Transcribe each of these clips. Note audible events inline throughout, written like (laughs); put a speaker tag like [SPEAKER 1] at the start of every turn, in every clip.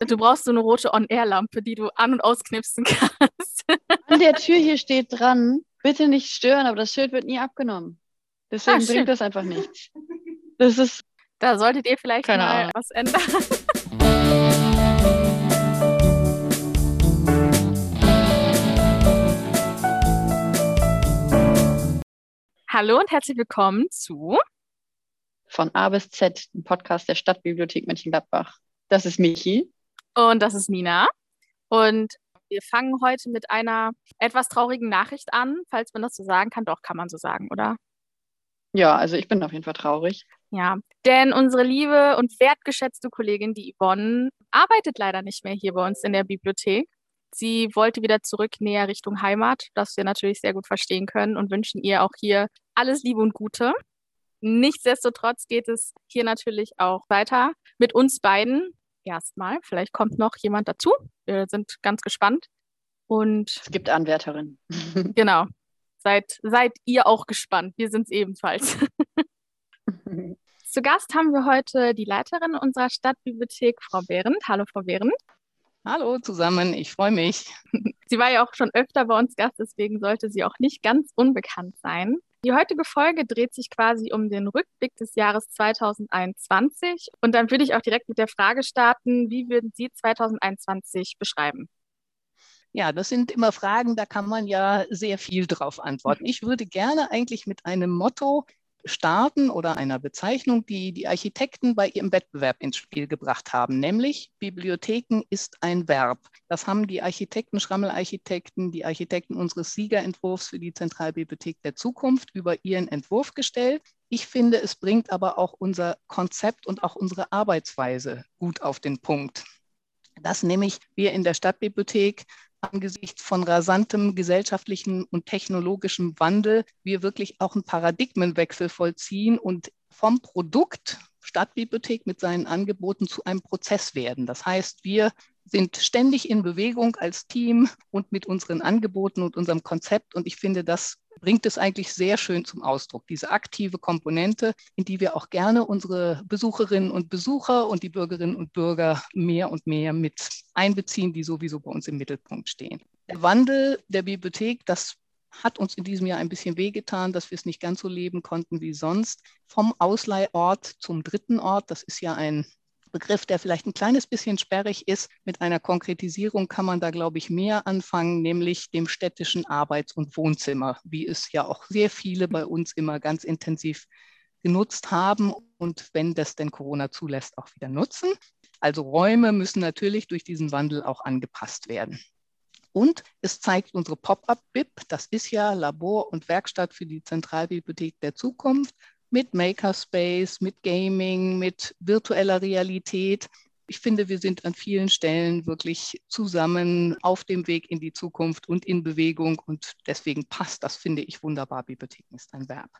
[SPEAKER 1] Du brauchst so eine rote On-Air-Lampe, die du an- und ausknipsen (laughs) kannst.
[SPEAKER 2] An der Tür hier steht dran, bitte nicht stören, aber das Schild wird nie abgenommen. Deswegen
[SPEAKER 1] Ah,
[SPEAKER 2] bringt das einfach nichts. Das ist,
[SPEAKER 1] Da solltet ihr vielleicht mal
[SPEAKER 2] Ahnung.
[SPEAKER 1] was ändern. (laughs) Hallo und herzlich willkommen zu
[SPEAKER 2] von A bis Z, ein Podcast der Stadtbibliothek Mönchengladbach. Das ist Michi.
[SPEAKER 1] Und das ist Nina. Und wir fangen heute mit einer etwas traurigen Nachricht an, falls man das so sagen kann. Doch, kann man so sagen, oder?
[SPEAKER 2] Ja, also ich bin auf jeden Fall traurig.
[SPEAKER 1] Ja, denn unsere liebe und wertgeschätzte Kollegin, die Yvonne, arbeitet leider nicht mehr hier bei uns in der Bibliothek. Sie wollte wieder zurück näher Richtung Heimat, das wir natürlich sehr gut verstehen können und wünschen ihr auch hier alles Liebe und Gute. Nichtsdestotrotz geht es hier natürlich auch weiter mit uns beiden. Erstmal, vielleicht kommt noch jemand dazu. Wir sind ganz gespannt. Und
[SPEAKER 2] Es gibt Anwärterinnen. (laughs)
[SPEAKER 1] genau, seid, seid ihr auch gespannt. Wir sind es ebenfalls. (laughs) Zu Gast haben wir heute die Leiterin unserer Stadtbibliothek, Frau Behrendt. Hallo, Frau Behrendt.
[SPEAKER 3] Hallo zusammen, ich freue mich.
[SPEAKER 1] Sie war ja auch schon öfter bei uns Gast, deswegen sollte sie auch nicht ganz unbekannt sein. Die heutige Folge dreht sich quasi um den Rückblick des Jahres 2021. Und dann würde ich auch direkt mit der Frage starten, wie würden Sie 2021 beschreiben?
[SPEAKER 3] Ja, das sind immer Fragen, da kann man ja sehr viel drauf antworten. Ich würde gerne eigentlich mit einem Motto starten oder einer Bezeichnung, die die Architekten bei ihrem Wettbewerb ins Spiel gebracht haben, nämlich Bibliotheken ist ein Verb. Das haben die Architekten, Schrammelarchitekten, die Architekten unseres Siegerentwurfs für die Zentralbibliothek der Zukunft über ihren Entwurf gestellt. Ich finde, es bringt aber auch unser Konzept und auch unsere Arbeitsweise gut auf den Punkt. Dass nämlich wir in der Stadtbibliothek angesichts von rasantem gesellschaftlichen und technologischem Wandel wir wirklich auch einen Paradigmenwechsel vollziehen und vom Produkt Stadtbibliothek mit seinen Angeboten zu einem Prozess werden. Das heißt, wir sind ständig in Bewegung als Team und mit unseren Angeboten und unserem Konzept. Und ich finde, das bringt es eigentlich sehr schön zum Ausdruck, diese aktive Komponente, in die wir auch gerne unsere Besucherinnen und Besucher und die Bürgerinnen und Bürger mehr und mehr mit einbeziehen, die sowieso bei uns im Mittelpunkt stehen. Der Wandel der Bibliothek, das hat uns in diesem Jahr ein bisschen wehgetan, dass wir es nicht ganz so leben konnten wie sonst. Vom Ausleihort zum dritten Ort, das ist ja ein Begriff, der vielleicht ein kleines bisschen sperrig ist. Mit einer Konkretisierung kann man da, glaube ich, mehr anfangen, nämlich dem städtischen Arbeits- und Wohnzimmer, wie es ja auch sehr viele bei uns immer ganz intensiv genutzt haben und wenn das denn Corona zulässt, auch wieder nutzen. Also Räume müssen natürlich durch diesen Wandel auch angepasst werden. Und es zeigt unsere Pop-up-Bib, das ist ja Labor und Werkstatt für die Zentralbibliothek der Zukunft mit Makerspace, mit Gaming, mit virtueller Realität. Ich finde, wir sind an vielen Stellen wirklich zusammen auf dem Weg in die Zukunft und in Bewegung und deswegen passt das, finde ich, wunderbar. Bibliotheken ist ein Verb.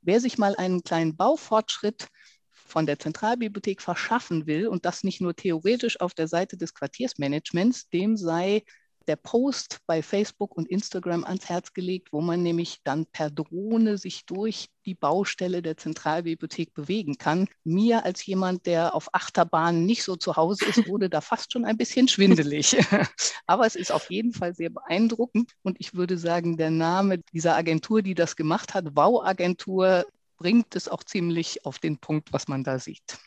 [SPEAKER 3] Wer sich mal einen kleinen Baufortschritt von der Zentralbibliothek verschaffen will und das nicht nur theoretisch auf der Seite des Quartiersmanagements, dem sei der Post bei Facebook und Instagram ans Herz gelegt, wo man nämlich dann per Drohne sich durch die Baustelle der Zentralbibliothek bewegen kann. Mir als jemand, der auf Achterbahnen nicht so zu Hause ist, wurde da fast schon ein bisschen schwindelig. (laughs) Aber es ist auf jeden Fall sehr beeindruckend und ich würde sagen, der Name dieser Agentur, die das gemacht hat, Wow-Agentur, bringt es auch ziemlich auf den Punkt, was man da sieht.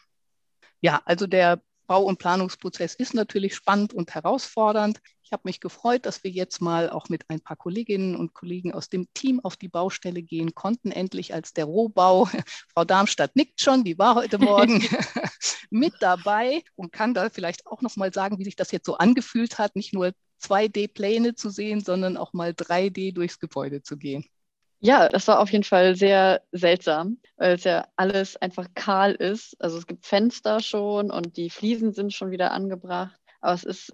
[SPEAKER 3] Ja, also der Bau- und Planungsprozess ist natürlich spannend und herausfordernd. Ich habe mich gefreut, dass wir jetzt mal auch mit ein paar Kolleginnen und Kollegen aus dem Team auf die Baustelle gehen konnten, endlich als der Rohbau. (laughs) Frau Darmstadt nickt schon, die war heute Morgen (laughs) (laughs) mit dabei und kann da vielleicht auch noch mal sagen, wie sich das jetzt so angefühlt hat, nicht nur 2D-Pläne zu sehen, sondern auch mal 3D durchs Gebäude zu gehen.
[SPEAKER 2] Ja, das war auf jeden Fall sehr seltsam, weil es ja alles einfach kahl ist. Also es gibt Fenster schon und die Fliesen sind schon wieder angebracht. Aber es ist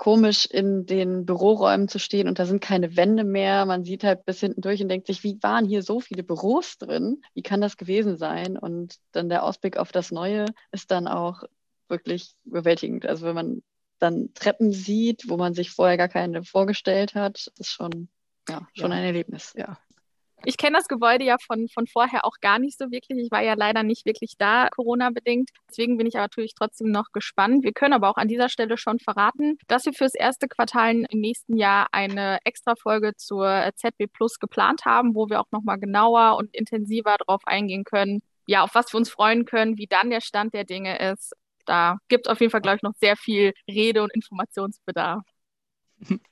[SPEAKER 2] komisch, in den Büroräumen zu stehen und da sind keine Wände mehr. Man sieht halt bis hinten durch und denkt sich, wie waren hier so viele Büros drin? Wie kann das gewesen sein? Und dann der Ausblick auf das Neue ist dann auch wirklich überwältigend. Also wenn man dann Treppen sieht, wo man sich vorher gar keine vorgestellt hat, ist schon, ja, schon
[SPEAKER 3] Ja.
[SPEAKER 2] ein Erlebnis.
[SPEAKER 3] Ja.
[SPEAKER 1] Ich kenne das Gebäude ja von, von vorher auch gar nicht so wirklich. Ich war ja leider nicht wirklich da, Corona-bedingt. Deswegen bin ich aber natürlich trotzdem noch gespannt. Wir können aber auch an dieser Stelle schon verraten, dass wir fürs erste Quartal im nächsten Jahr eine Extra-Folge zur ZB Plus geplant haben, wo wir auch nochmal genauer und intensiver darauf eingehen können, ja, auf was wir uns freuen können, wie dann der Stand der Dinge ist. Da gibt es auf jeden Fall, glaube ich, noch sehr viel Rede- und Informationsbedarf.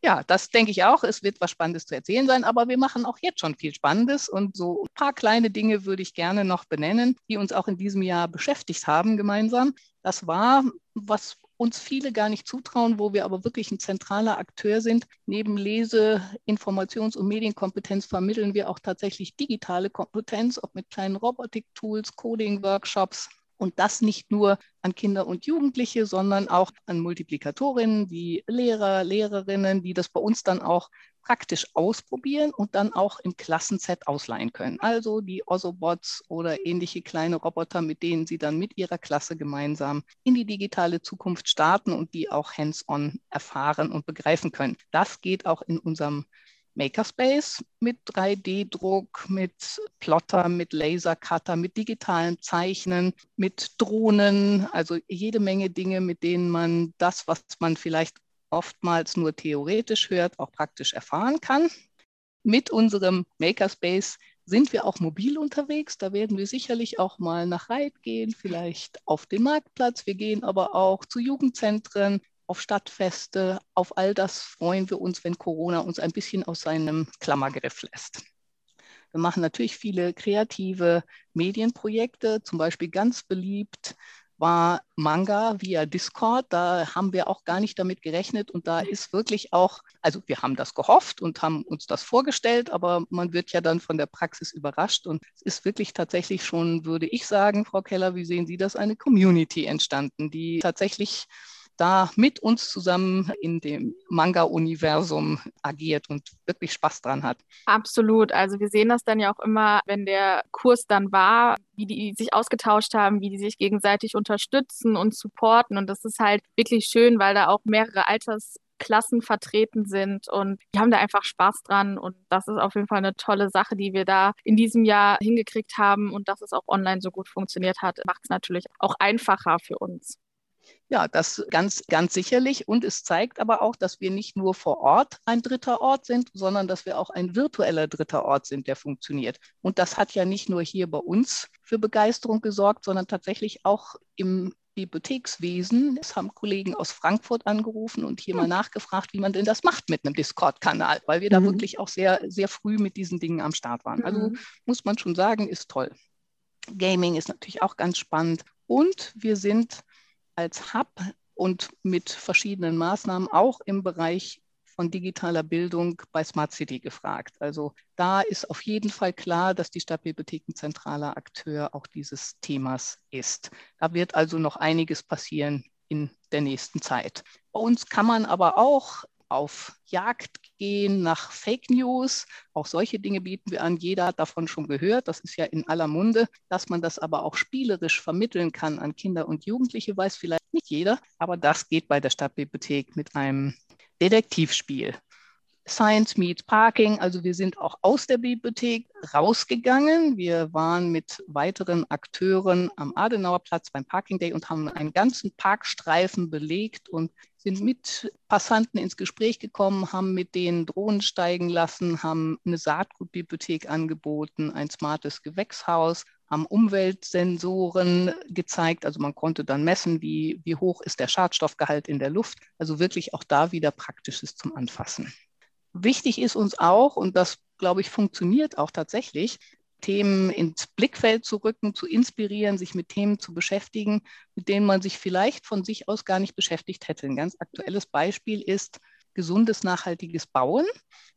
[SPEAKER 3] Ja, das denke ich auch. Es wird was Spannendes zu erzählen sein, aber wir machen auch jetzt schon viel Spannendes und so ein paar kleine Dinge würde ich gerne noch benennen, die uns auch in diesem Jahr beschäftigt haben gemeinsam. Das war, was uns viele gar nicht zutrauen, wo wir aber wirklich ein zentraler Akteur sind. Neben Lese-, Informations- und Medienkompetenz vermitteln wir auch tatsächlich digitale Kompetenz, ob mit kleinen Robotik-Tools, Coding-Workshops, und das nicht nur an Kinder und Jugendliche, sondern auch an Multiplikatorinnen wie Lehrer, Lehrerinnen, die das bei uns dann auch praktisch ausprobieren und dann auch im Klassenset ausleihen können. Also die Osobots oder ähnliche kleine Roboter, mit denen sie dann mit ihrer Klasse gemeinsam in die digitale Zukunft starten und die auch hands-on erfahren und begreifen können. Das geht auch in unserem Makerspace mit 3D-Druck, mit Plotter, mit Lasercutter, mit digitalen Zeichnen, mit Drohnen, also jede Menge Dinge, mit denen man das, was man vielleicht oftmals nur theoretisch hört, auch praktisch erfahren kann. Mit unserem Makerspace sind wir auch mobil unterwegs. Da werden wir sicherlich auch mal nach Reit gehen, vielleicht auf den Marktplatz. Wir gehen aber auch zu Jugendzentren, auf Stadtfeste, auf all das freuen wir uns, wenn Corona uns ein bisschen aus seinem Klammergriff lässt. Wir machen natürlich viele kreative Medienprojekte, zum Beispiel ganz beliebt war Manga via Discord. Da haben wir auch gar nicht damit gerechnet und da ist wirklich auch, also wir haben das gehofft und haben uns das vorgestellt, aber man wird ja dann von der Praxis überrascht und es ist wirklich tatsächlich schon, würde ich sagen, Frau Keller, wie sehen Sie das, eine Community entstanden, die tatsächlich da mit uns zusammen in dem Manga-Universum agiert und wirklich Spaß dran hat.
[SPEAKER 1] Absolut. Also wir sehen das dann ja auch immer, wenn der Kurs dann war, wie die sich ausgetauscht haben, wie die sich gegenseitig unterstützen und supporten. Und das ist halt wirklich schön, weil da auch mehrere Altersklassen vertreten sind und die haben da einfach Spaß dran und das ist auf jeden Fall eine tolle Sache, die wir da in diesem Jahr hingekriegt haben und dass es auch online so gut funktioniert hat, macht es natürlich auch einfacher für uns.
[SPEAKER 3] Ja, das ganz, ganz sicherlich. Und es zeigt aber auch, dass wir nicht nur vor Ort ein dritter Ort sind, sondern dass wir auch ein virtueller dritter Ort sind, der funktioniert. Und das hat ja nicht nur hier bei uns für Begeisterung gesorgt, sondern tatsächlich auch im Bibliothekswesen. Es haben Kollegen aus Frankfurt angerufen und hier mal nachgefragt, wie man denn das macht mit einem Discord-Kanal, weil wir da mhm. wirklich auch sehr, sehr früh mit diesen Dingen am Start waren. Also mhm. muss man schon sagen, ist toll. Gaming ist natürlich auch ganz spannend. Und wir sind als Hub und mit verschiedenen Maßnahmen auch im Bereich von digitaler Bildung bei Smart City gefragt. Also da ist auf jeden Fall klar, dass die Stadtbibliothek ein zentraler Akteur auch dieses Themas ist. Da wird also noch einiges passieren in der nächsten Zeit. Bei uns kann man aber auch auf Jagd gehen nach Fake News. Auch solche Dinge bieten wir an. Jeder hat davon schon gehört. Das ist ja in aller Munde. Dass man das aber auch spielerisch vermitteln kann an Kinder und Jugendliche, weiß vielleicht nicht jeder. Aber das geht bei der Stadtbibliothek mit einem Detektivspiel. Science Meets Parking. Also wir sind auch aus der Bibliothek rausgegangen. Wir waren mit weiteren Akteuren am Adenauerplatz beim Parking Day und haben einen ganzen Parkstreifen belegt und sind mit Passanten ins Gespräch gekommen, haben mit denen Drohnen steigen lassen, haben eine Saatgutbibliothek angeboten, ein smartes Gewächshaus, haben Umweltsensoren gezeigt. Also man konnte dann messen, wie, wie hoch ist der Schadstoffgehalt in der Luft. Also wirklich auch da wieder Praktisches zum Anfassen. Wichtig ist uns auch, und das, glaube ich, funktioniert auch tatsächlich, Themen ins Blickfeld zu rücken, zu inspirieren, sich mit Themen zu beschäftigen, mit denen man sich vielleicht von sich aus gar nicht beschäftigt hätte. Ein ganz aktuelles Beispiel ist gesundes, nachhaltiges Bauen.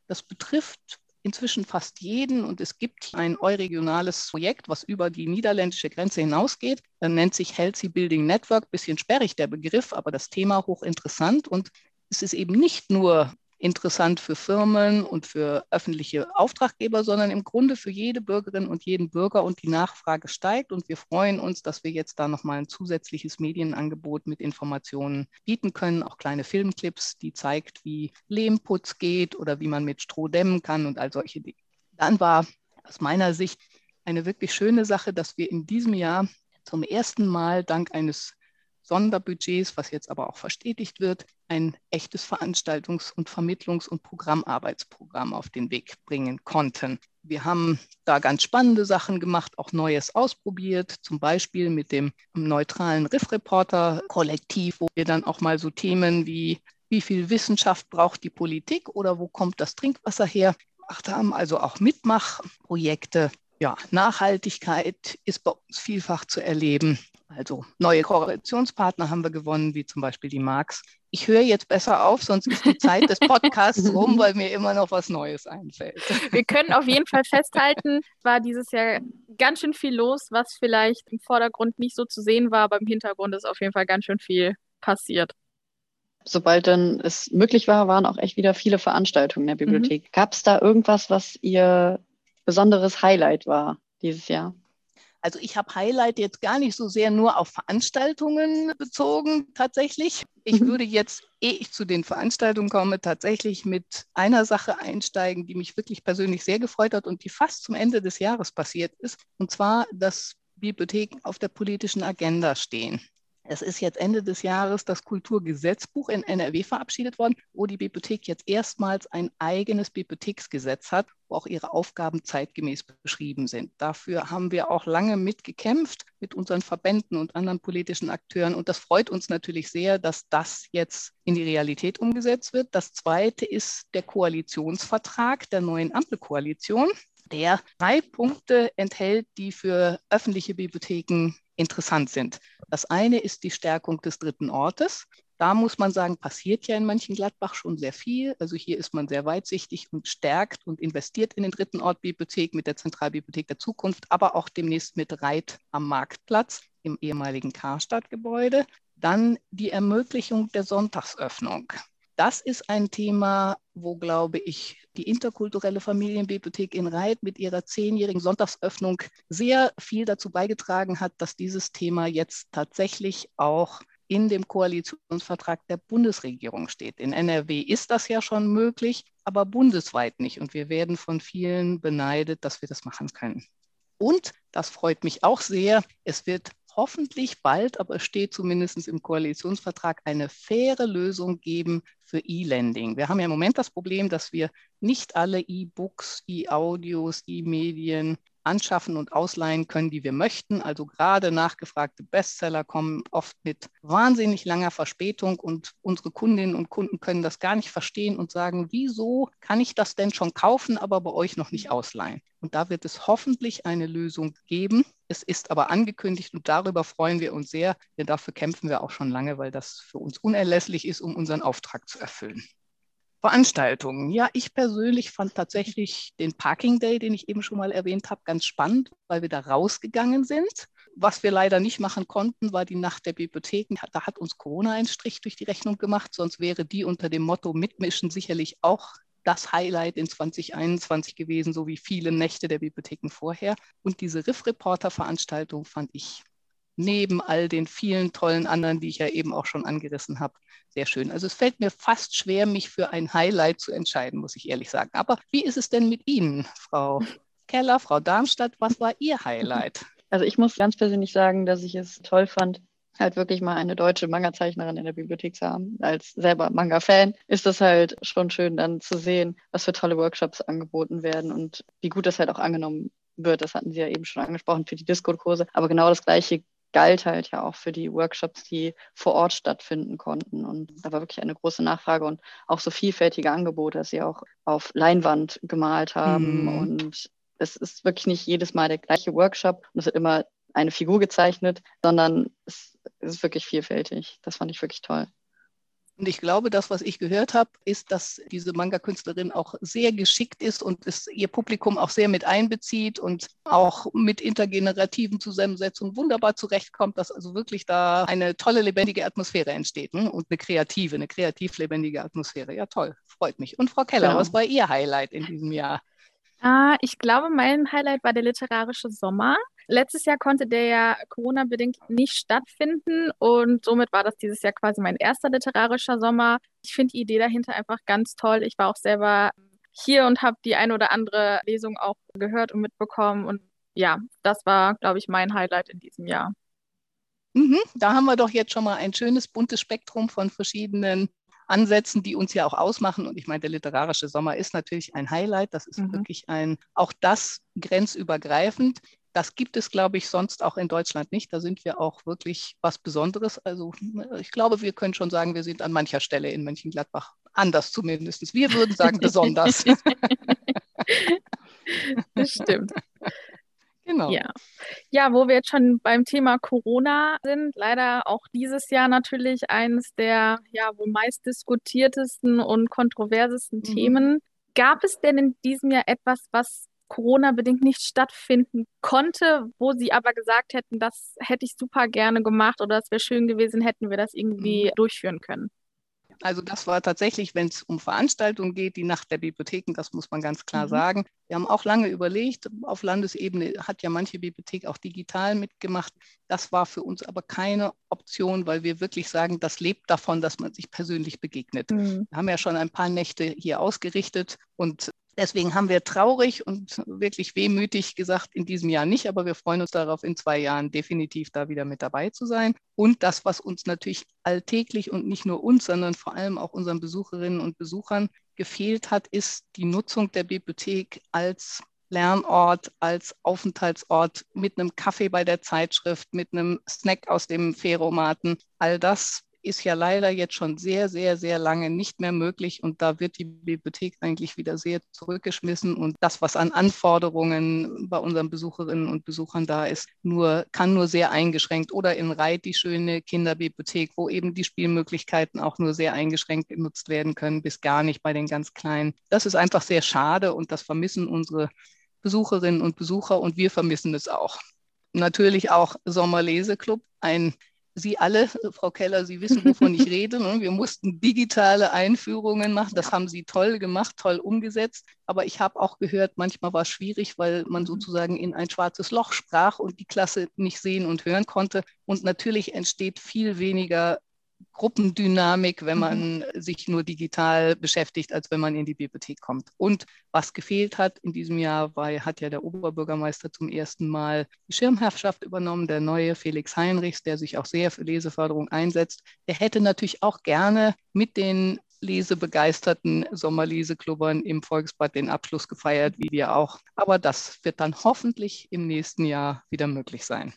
[SPEAKER 3] Das betrifft inzwischen fast jeden und es gibt ein euregionales Projekt, was über die niederländische Grenze hinausgeht. Das nennt sich Healthy Building Network. Bisschen sperrig der Begriff, aber das Thema hochinteressant und es ist eben nicht nur interessant für Firmen und für öffentliche Auftraggeber, sondern im Grunde für jede Bürgerin und jeden Bürger und die Nachfrage steigt. Und wir freuen uns, dass wir jetzt da nochmal ein zusätzliches Medienangebot mit Informationen bieten können, auch kleine Filmclips, die zeigt, wie Lehmputz geht oder wie man mit Stroh dämmen kann und all solche Dinge. Dann war aus meiner Sicht eine wirklich schöne Sache, dass wir in diesem Jahr zum ersten Mal dank eines Sonderbudgets, was jetzt aber auch verstetigt wird, ein echtes Veranstaltungs- und Vermittlungs- und Programmarbeitsprogramm auf den Weg bringen konnten. Wir haben da ganz spannende Sachen gemacht, auch Neues ausprobiert, zum Beispiel mit dem neutralen Riff-Reporter-Kollektiv, wo wir dann auch mal so Themen wie wie viel Wissenschaft braucht die Politik oder wo kommt das Trinkwasser her gemacht haben, also auch Mitmachprojekte. Ja, Nachhaltigkeit ist bei uns vielfach zu erleben. Also neue Kooperationspartner haben wir gewonnen, wie zum Beispiel die Marx. Ich höre jetzt besser auf, sonst ist die Zeit des Podcasts (laughs) rum, weil mir immer noch was Neues einfällt.
[SPEAKER 1] Wir können auf jeden Fall festhalten, war dieses Jahr ganz schön viel los, was vielleicht im Vordergrund nicht so zu sehen war, aber im Hintergrund ist auf jeden Fall ganz schön viel passiert.
[SPEAKER 2] Sobald dann es möglich war, waren auch echt wieder viele Veranstaltungen in der mhm. Bibliothek. Mhm. Gab es da irgendwas, was Ihr besonderes Highlight war dieses Jahr?
[SPEAKER 3] Also ich habe Highlight jetzt gar nicht so sehr nur auf Veranstaltungen bezogen tatsächlich. Ich mhm. würde jetzt, ehe ich zu den Veranstaltungen komme, tatsächlich mit einer Sache einsteigen, die mich wirklich persönlich sehr gefreut hat und die fast zum Ende des Jahres passiert ist. Und zwar, dass Bibliotheken auf der politischen Agenda stehen. Es ist jetzt Ende des Jahres das Kulturgesetzbuch in NRW verabschiedet worden, wo die Bibliothek jetzt erstmals ein eigenes Bibliotheksgesetz hat, wo auch ihre Aufgaben zeitgemäß beschrieben sind. Dafür haben wir auch lange mitgekämpft mit unseren Verbänden und anderen politischen Akteuren. Und das freut uns natürlich sehr, dass das jetzt in die Realität umgesetzt wird. Das Zweite ist der Koalitionsvertrag der neuen Ampelkoalition der drei Punkte enthält, die für öffentliche Bibliotheken interessant sind. Das eine ist die Stärkung des dritten Ortes. Da muss man sagen, passiert ja in manchen Gladbach schon sehr viel. Also hier ist man sehr weitsichtig und stärkt und investiert in den dritten Ort Bibliothek mit der Zentralbibliothek der Zukunft, aber auch demnächst mit Reit am Marktplatz im ehemaligen Karstadtgebäude. Dann die Ermöglichung der Sonntagsöffnung. Das ist ein Thema, wo, glaube ich, die interkulturelle Familienbibliothek in Reit mit ihrer zehnjährigen Sonntagsöffnung sehr viel dazu beigetragen hat, dass dieses Thema jetzt tatsächlich auch in dem Koalitionsvertrag der Bundesregierung steht. In NRW ist das ja schon möglich, aber bundesweit nicht. Und wir werden von vielen beneidet, dass wir das machen können. Und, das freut mich auch sehr, es wird hoffentlich bald, aber es steht zumindest im Koalitionsvertrag, eine faire Lösung geben für E-Lending. Wir haben ja im Moment das Problem, dass wir nicht alle E-Books, E-Audios, E-Medien anschaffen und ausleihen können, die wir möchten. Also gerade nachgefragte Bestseller kommen oft mit wahnsinnig langer Verspätung und unsere Kundinnen und Kunden können das gar nicht verstehen und sagen, wieso kann ich das denn schon kaufen, aber bei euch noch nicht ausleihen? Und da wird es hoffentlich eine Lösung geben. Es ist aber angekündigt und darüber freuen wir uns sehr, denn dafür kämpfen wir auch schon lange, weil das für uns unerlässlich ist, um unseren Auftrag zu erfüllen. Veranstaltungen. Ja, ich persönlich fand tatsächlich den Parking Day, den ich eben schon mal erwähnt habe, ganz spannend, weil wir da rausgegangen sind. Was wir leider nicht machen konnten, war die Nacht der Bibliotheken. Da hat uns Corona einen Strich durch die Rechnung gemacht, sonst wäre die unter dem Motto Mitmischen sicherlich auch das Highlight in 2021 gewesen, so wie viele Nächte der Bibliotheken vorher. Und diese Riff-Reporter-Veranstaltung fand ich neben all den vielen tollen anderen, die ich ja eben auch schon angerissen habe, sehr schön. Also es fällt mir fast schwer, mich für ein Highlight zu entscheiden, muss ich ehrlich sagen. Aber wie ist es denn mit Ihnen, Frau Keller, Frau Darmstadt? Was war Ihr Highlight?
[SPEAKER 2] Also ich muss ganz persönlich sagen, dass ich es toll fand, halt wirklich mal eine deutsche Manga-Zeichnerin in der Bibliothek zu haben. Als selber Manga-Fan ist das halt schon schön dann zu sehen, was für tolle Workshops angeboten werden und wie gut das halt auch angenommen wird. Das hatten Sie ja eben schon angesprochen für die Discord-Kurse. Aber genau das Gleiche galt halt ja auch für die Workshops, die vor Ort stattfinden konnten. Und da war wirklich eine große Nachfrage und auch so vielfältige Angebote, dass sie auch auf Leinwand gemalt haben. Mhm. Und es ist wirklich nicht jedes Mal der gleiche Workshop und es wird immer eine Figur gezeichnet, sondern es ist wirklich vielfältig. Das fand ich wirklich toll.
[SPEAKER 3] Und ich glaube, das, was ich gehört habe, ist, dass diese Manga-Künstlerin auch sehr geschickt ist und es ihr Publikum auch sehr mit einbezieht und auch mit intergenerativen Zusammensetzungen wunderbar zurechtkommt, dass also wirklich da eine tolle, lebendige Atmosphäre entsteht ne? und eine kreative, eine kreativ lebendige Atmosphäre. Ja, toll, freut mich. Und Frau Keller, genau. was war Ihr Highlight in diesem Jahr?
[SPEAKER 1] Ah, ich glaube, mein Highlight war der literarische Sommer. Letztes Jahr konnte der ja Corona-bedingt nicht stattfinden und somit war das dieses Jahr quasi mein erster literarischer Sommer. Ich finde die Idee dahinter einfach ganz toll. Ich war auch selber hier und habe die eine oder andere Lesung auch gehört und mitbekommen. Und ja, das war, glaube ich, mein Highlight in diesem Jahr.
[SPEAKER 3] Mhm, da haben wir doch jetzt schon mal ein schönes buntes Spektrum von verschiedenen Ansätzen, die uns ja auch ausmachen. Und ich meine, der literarische Sommer ist natürlich ein Highlight. Das ist mhm. wirklich ein, auch das grenzübergreifend. Das gibt es, glaube ich, sonst auch in Deutschland nicht. Da sind wir auch wirklich was Besonderes. Also ich glaube, wir können schon sagen, wir sind an mancher Stelle in Mönchengladbach anders zumindest. Wir würden sagen (laughs) besonders. (laughs)
[SPEAKER 1] das stimmt. Genau. Ja. ja, wo wir jetzt schon beim Thema Corona sind, leider auch dieses Jahr natürlich eines der ja wohl meist diskutiertesten und kontroversesten mhm. Themen. Gab es denn in diesem Jahr etwas, was Corona-bedingt nicht stattfinden konnte, wo Sie aber gesagt hätten, das hätte ich super gerne gemacht oder es wäre schön gewesen, hätten wir das irgendwie mhm. durchführen können?
[SPEAKER 3] Also das war tatsächlich, wenn es um Veranstaltungen geht, die Nacht der Bibliotheken, das muss man ganz klar mhm. sagen. Wir haben auch lange überlegt, auf Landesebene hat ja manche Bibliothek auch digital mitgemacht. Das war für uns aber keine Option, weil wir wirklich sagen, das lebt davon, dass man sich persönlich begegnet. Mhm. Wir haben ja schon ein paar Nächte hier ausgerichtet und Deswegen haben wir traurig und wirklich wehmütig gesagt, in diesem Jahr nicht, aber wir freuen uns darauf, in zwei Jahren definitiv da wieder mit dabei zu sein. Und das, was uns natürlich alltäglich und nicht nur uns, sondern vor allem auch unseren Besucherinnen und Besuchern gefehlt hat, ist die Nutzung der Bibliothek als Lernort, als Aufenthaltsort mit einem Kaffee bei der Zeitschrift, mit einem Snack aus dem Feromaten. All das ist ja leider jetzt schon sehr, sehr, sehr lange nicht mehr möglich. Und da wird die Bibliothek eigentlich wieder sehr zurückgeschmissen. Und das, was an Anforderungen bei unseren Besucherinnen und Besuchern da ist, nur, kann nur sehr eingeschränkt. Oder in Reit die schöne Kinderbibliothek, wo eben die Spielmöglichkeiten auch nur sehr eingeschränkt genutzt werden können, bis gar nicht bei den ganz Kleinen. Das ist einfach sehr schade und das vermissen unsere Besucherinnen und Besucher und wir vermissen es auch. Natürlich auch Sommerleseclub, ein Sie alle, (laughs) Frau Keller, Sie wissen, wovon ich rede. Ne? Wir mussten digitale Einführungen machen. Das haben Sie toll gemacht, toll umgesetzt. Aber ich habe auch gehört, manchmal war es schwierig, weil man mhm. sozusagen in ein schwarzes Loch sprach und die Klasse nicht sehen und hören konnte. Und natürlich entsteht viel weniger Gruppendynamik, wenn man mhm. sich nur digital beschäftigt, als wenn man in die Bibliothek kommt. Und was gefehlt hat in diesem Jahr, war, hat ja der Oberbürgermeister zum ersten Mal die Schirmherrschaft übernommen, der neue Felix Heinrichs, der sich auch sehr für Leseförderung einsetzt. Der hätte natürlich auch gerne mit den lesebegeisterten Sommerleseklubbern im Volksbad den Abschluss gefeiert, wie wir auch. Aber das wird dann hoffentlich im nächsten Jahr wieder möglich sein.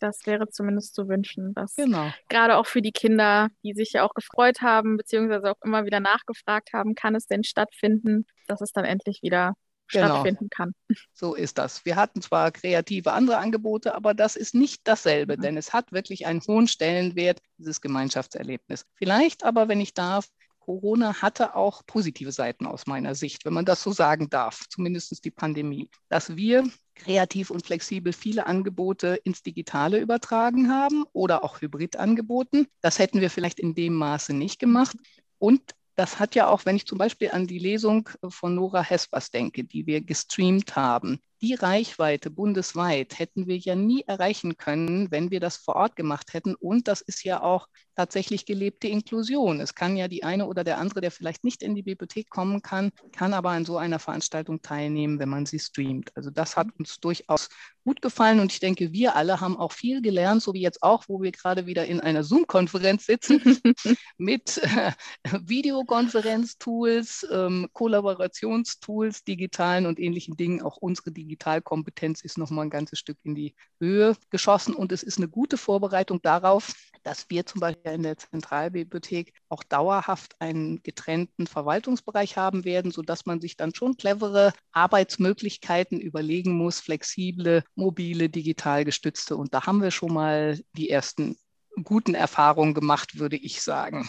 [SPEAKER 1] Das wäre zumindest zu wünschen, dass genau. gerade auch für die Kinder, die sich ja auch gefreut haben, beziehungsweise auch immer wieder nachgefragt haben, kann es denn stattfinden, dass es dann endlich wieder genau. stattfinden kann.
[SPEAKER 3] So ist das. Wir hatten zwar kreative andere Angebote, aber das ist nicht dasselbe, mhm. denn es hat wirklich einen hohen Stellenwert, dieses Gemeinschaftserlebnis. Vielleicht aber, wenn ich darf, Corona hatte auch positive Seiten aus meiner Sicht, wenn man das so sagen darf, zumindest die Pandemie, dass wir kreativ und flexibel viele Angebote ins Digitale übertragen haben oder auch Hybrid angeboten. Das hätten wir vielleicht in dem Maße nicht gemacht. Und das hat ja auch, wenn ich zum Beispiel an die Lesung von Nora Hespers denke, die wir gestreamt haben, die Reichweite bundesweit hätten wir ja nie erreichen können, wenn wir das vor Ort gemacht hätten. Und das ist ja auch tatsächlich gelebte Inklusion. Es kann ja die eine oder der andere, der vielleicht nicht in die Bibliothek kommen kann, kann aber an so einer Veranstaltung teilnehmen, wenn man sie streamt. Also das hat uns durchaus gut gefallen und ich denke, wir alle haben auch viel gelernt, so wie jetzt auch, wo wir gerade wieder in einer Zoom-Konferenz sitzen (laughs) mit äh, Videokonferenz-Tools, ähm, Kollaborationstools, digitalen und ähnlichen Dingen, auch unsere digitalen Digitalkompetenz ist noch mal ein ganzes Stück in die Höhe geschossen und es ist eine gute Vorbereitung darauf, dass wir zum Beispiel in der Zentralbibliothek auch dauerhaft einen getrennten Verwaltungsbereich haben werden, sodass man sich dann schon clevere Arbeitsmöglichkeiten überlegen muss, flexible, mobile, digital gestützte. Und da haben wir schon mal die ersten guten Erfahrungen gemacht, würde ich sagen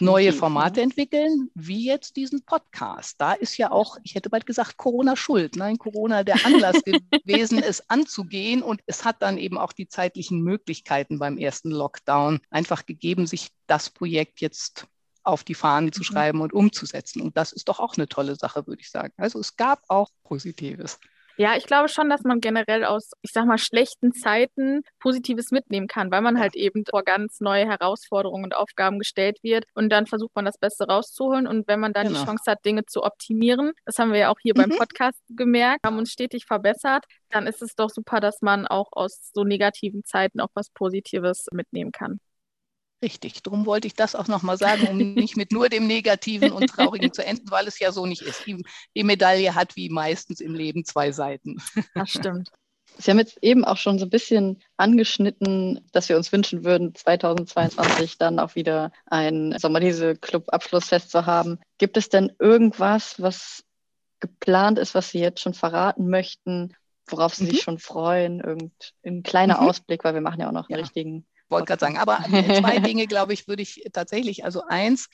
[SPEAKER 3] neue Formate entwickeln, wie jetzt diesen Podcast. Da ist ja auch, ich hätte bald gesagt, Corona schuld. Nein, Corona der Anlass (laughs) gewesen, es anzugehen. Und es hat dann eben auch die zeitlichen Möglichkeiten beim ersten Lockdown einfach gegeben, sich das Projekt jetzt auf die Fahnen zu mhm. schreiben und umzusetzen. Und das ist doch auch eine tolle Sache, würde ich sagen. Also es gab auch Positives.
[SPEAKER 1] Ja, ich glaube schon, dass man generell aus, ich sag mal, schlechten Zeiten Positives mitnehmen kann, weil man halt eben vor ganz neue Herausforderungen und Aufgaben gestellt wird und dann versucht man das Beste rauszuholen und wenn man dann genau. die Chance hat, Dinge zu optimieren, das haben wir ja auch hier mhm. beim Podcast gemerkt, haben uns stetig verbessert, dann ist es doch super, dass man auch aus so negativen Zeiten auch was Positives mitnehmen kann.
[SPEAKER 3] Richtig, darum wollte ich das auch nochmal sagen, um (laughs) nicht mit nur dem Negativen und Traurigen zu enden, weil es ja so nicht ist. Die, die, Medaille hat wie meistens im Leben zwei Seiten.
[SPEAKER 1] Das stimmt.
[SPEAKER 2] Sie haben jetzt eben auch schon so ein bisschen angeschnitten, dass wir uns wünschen würden, 2022 dann auch wieder ein Sommerlese-Club-Abschlussfest zu haben. Gibt es denn irgendwas, was geplant ist, was Sie jetzt schon verraten möchten, worauf Sie mhm. sich schon freuen? Irgendein kleiner mhm. Ausblick, weil wir machen ja auch noch einen ja. richtigen
[SPEAKER 3] wollte gerade sagen, aber zwei Dinge, glaube ich, würde ich tatsächlich, also eins,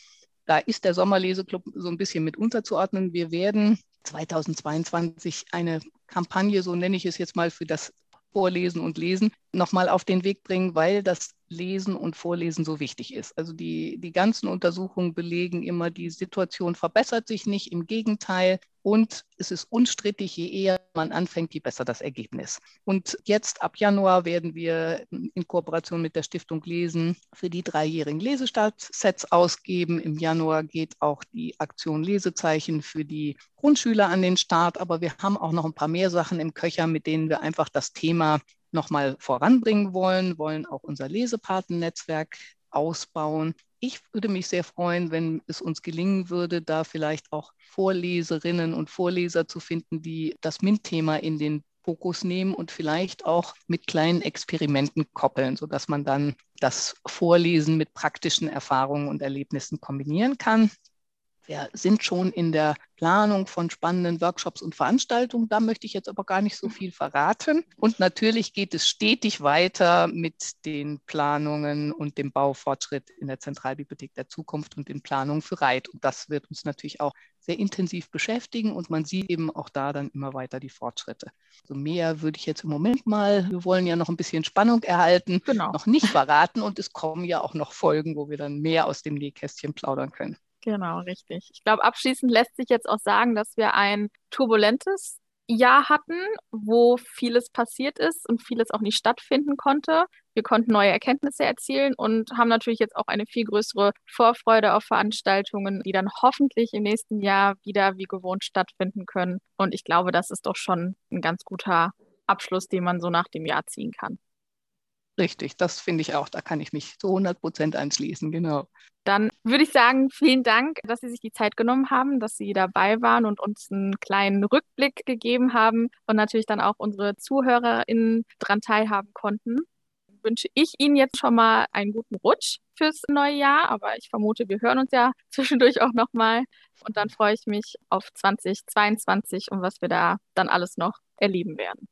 [SPEAKER 3] da ist der Sommerleseklub so ein bisschen mit unterzuordnen. Wir werden 2022 eine Kampagne, so nenne ich es jetzt mal, für das Vorlesen und Lesen nochmal auf den Weg bringen, weil das Lesen und Vorlesen so wichtig ist. Also die, die ganzen Untersuchungen belegen immer, die Situation verbessert sich nicht, im Gegenteil. Und es ist unstrittig, je eher man anfängt, je besser das Ergebnis. Und jetzt ab Januar werden wir in Kooperation mit der Stiftung Lesen für die dreijährigen Lesestartsets ausgeben. Im Januar geht auch die Aktion Lesezeichen für die Grundschüler an den Start. Aber wir haben auch noch ein paar mehr Sachen im Köcher, mit denen wir einfach das Thema nochmal voranbringen wollen, wollen auch unser Lesepatennetzwerk ausbauen. Ich würde mich sehr freuen, wenn es uns gelingen würde, da vielleicht auch Vorleserinnen und Vorleser zu finden, die das MINT-Thema in den Fokus nehmen und vielleicht auch mit kleinen Experimenten koppeln, sodass man dann das Vorlesen mit praktischen Erfahrungen und Erlebnissen kombinieren kann. Wir sind schon in der Planung von spannenden Workshops und Veranstaltungen. Da möchte ich jetzt aber gar nicht so viel verraten. Und natürlich geht es stetig weiter mit den Planungen und dem Baufortschritt in der Zentralbibliothek der Zukunft und den Planungen für Reit. Und das wird uns natürlich auch sehr intensiv beschäftigen und man sieht eben auch da dann immer weiter die Fortschritte. So also mehr würde ich jetzt im Moment mal, wir wollen ja noch ein bisschen Spannung erhalten, genau. noch nicht verraten und es kommen ja auch noch Folgen, wo wir dann mehr aus dem Nähkästchen plaudern können.
[SPEAKER 1] Genau, richtig. Ich glaube, abschließend lässt sich jetzt auch sagen, dass wir ein turbulentes Jahr hatten, wo vieles passiert ist und vieles auch nicht stattfinden konnte. Wir konnten neue Erkenntnisse erzielen und haben natürlich jetzt auch eine viel größere Vorfreude auf Veranstaltungen, die dann hoffentlich im nächsten Jahr wieder wie gewohnt stattfinden können. Und ich glaube, das ist doch schon ein ganz guter Abschluss, den man so nach dem Jahr ziehen kann.
[SPEAKER 3] Richtig, das finde ich auch. Da kann ich mich zu 100 Prozent anschließen, genau.
[SPEAKER 1] Dann würde ich sagen, vielen Dank, dass Sie sich die Zeit genommen haben, dass Sie dabei waren und uns einen kleinen Rückblick gegeben haben und natürlich dann auch unsere ZuhörerInnen daran teilhaben konnten. Wünsche ich Ihnen jetzt schon mal einen guten Rutsch fürs neue Jahr, aber ich vermute, wir hören uns ja (laughs) zwischendurch auch nochmal und dann freue ich mich auf 2022 und was wir da dann alles noch erleben werden.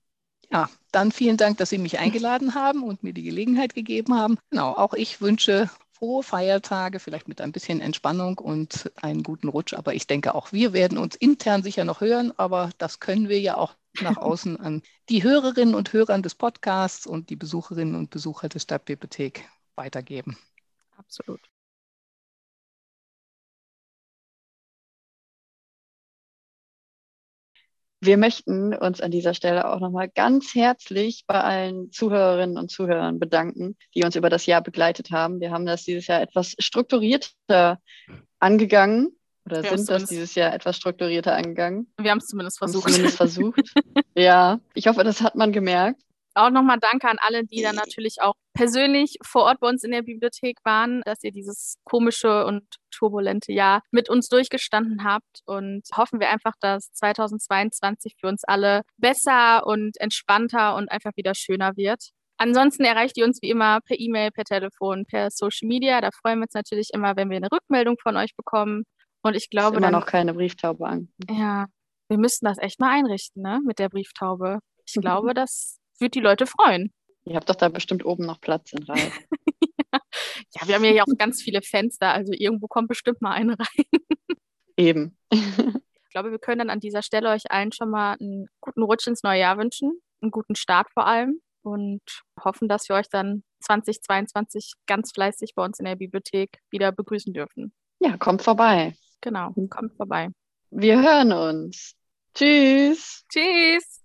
[SPEAKER 3] Ja, dann vielen Dank, dass Sie mich eingeladen haben und mir die Gelegenheit gegeben haben. Genau, auch ich wünsche frohe Feiertage, vielleicht mit ein bisschen Entspannung und einen guten Rutsch. Aber ich denke, auch wir werden uns intern sicher noch hören, aber das können wir ja auch nach (laughs) außen an die Hörerinnen und Hörer des Podcasts und die Besucherinnen und Besucher der Stadtbibliothek weitergeben.
[SPEAKER 1] Absolut.
[SPEAKER 2] Wir möchten uns an dieser Stelle auch nochmal ganz herzlich bei allen Zuhörerinnen und Zuhörern bedanken, die uns über das Jahr begleitet haben. Wir haben das dieses Jahr etwas strukturierter angegangen oder wir sind das dieses Jahr etwas strukturierter angegangen.
[SPEAKER 1] Wir haben es zumindest versucht.
[SPEAKER 2] Zumindest (laughs) versucht. ja, ich hoffe, das hat man gemerkt
[SPEAKER 1] auch nochmal danke an alle, die dann natürlich auch persönlich vor Ort bei uns in der Bibliothek waren, dass ihr dieses komische und turbulente Jahr mit uns durchgestanden habt und hoffen wir einfach, dass 2022 für uns alle besser und entspannter und einfach wieder schöner wird. Ansonsten erreicht ihr uns wie immer per E-Mail, per Telefon, per Social Media. Da freuen wir uns natürlich immer, wenn wir eine Rückmeldung von euch bekommen. Und ich glaube,
[SPEAKER 2] ist immer dann, noch keine Brieftaube an.
[SPEAKER 1] Ja, wir müssten das echt mal einrichten, ne, mit der Brieftaube. Ich (laughs) glaube, das würde die Leute freuen.
[SPEAKER 2] Ihr habt doch da bestimmt oben noch Platz in Reihe. (laughs)
[SPEAKER 1] ja, wir haben ja auch ganz viele Fenster, also irgendwo kommt bestimmt mal eine rein.
[SPEAKER 2] Eben.
[SPEAKER 1] ich glaube, wir können dann an dieser Stelle euch allen schon mal einen guten Rutsch ins neue Jahr wünschen, einen guten Start vor allem und hoffen, dass wir euch dann 2022 ganz fleißig bei uns in der Bibliothek wieder begrüßen dürfen.
[SPEAKER 2] Ja, kommt vorbei.
[SPEAKER 1] Genau, kommt vorbei.
[SPEAKER 2] Wir hören uns. Tschüss.
[SPEAKER 1] Tschüss.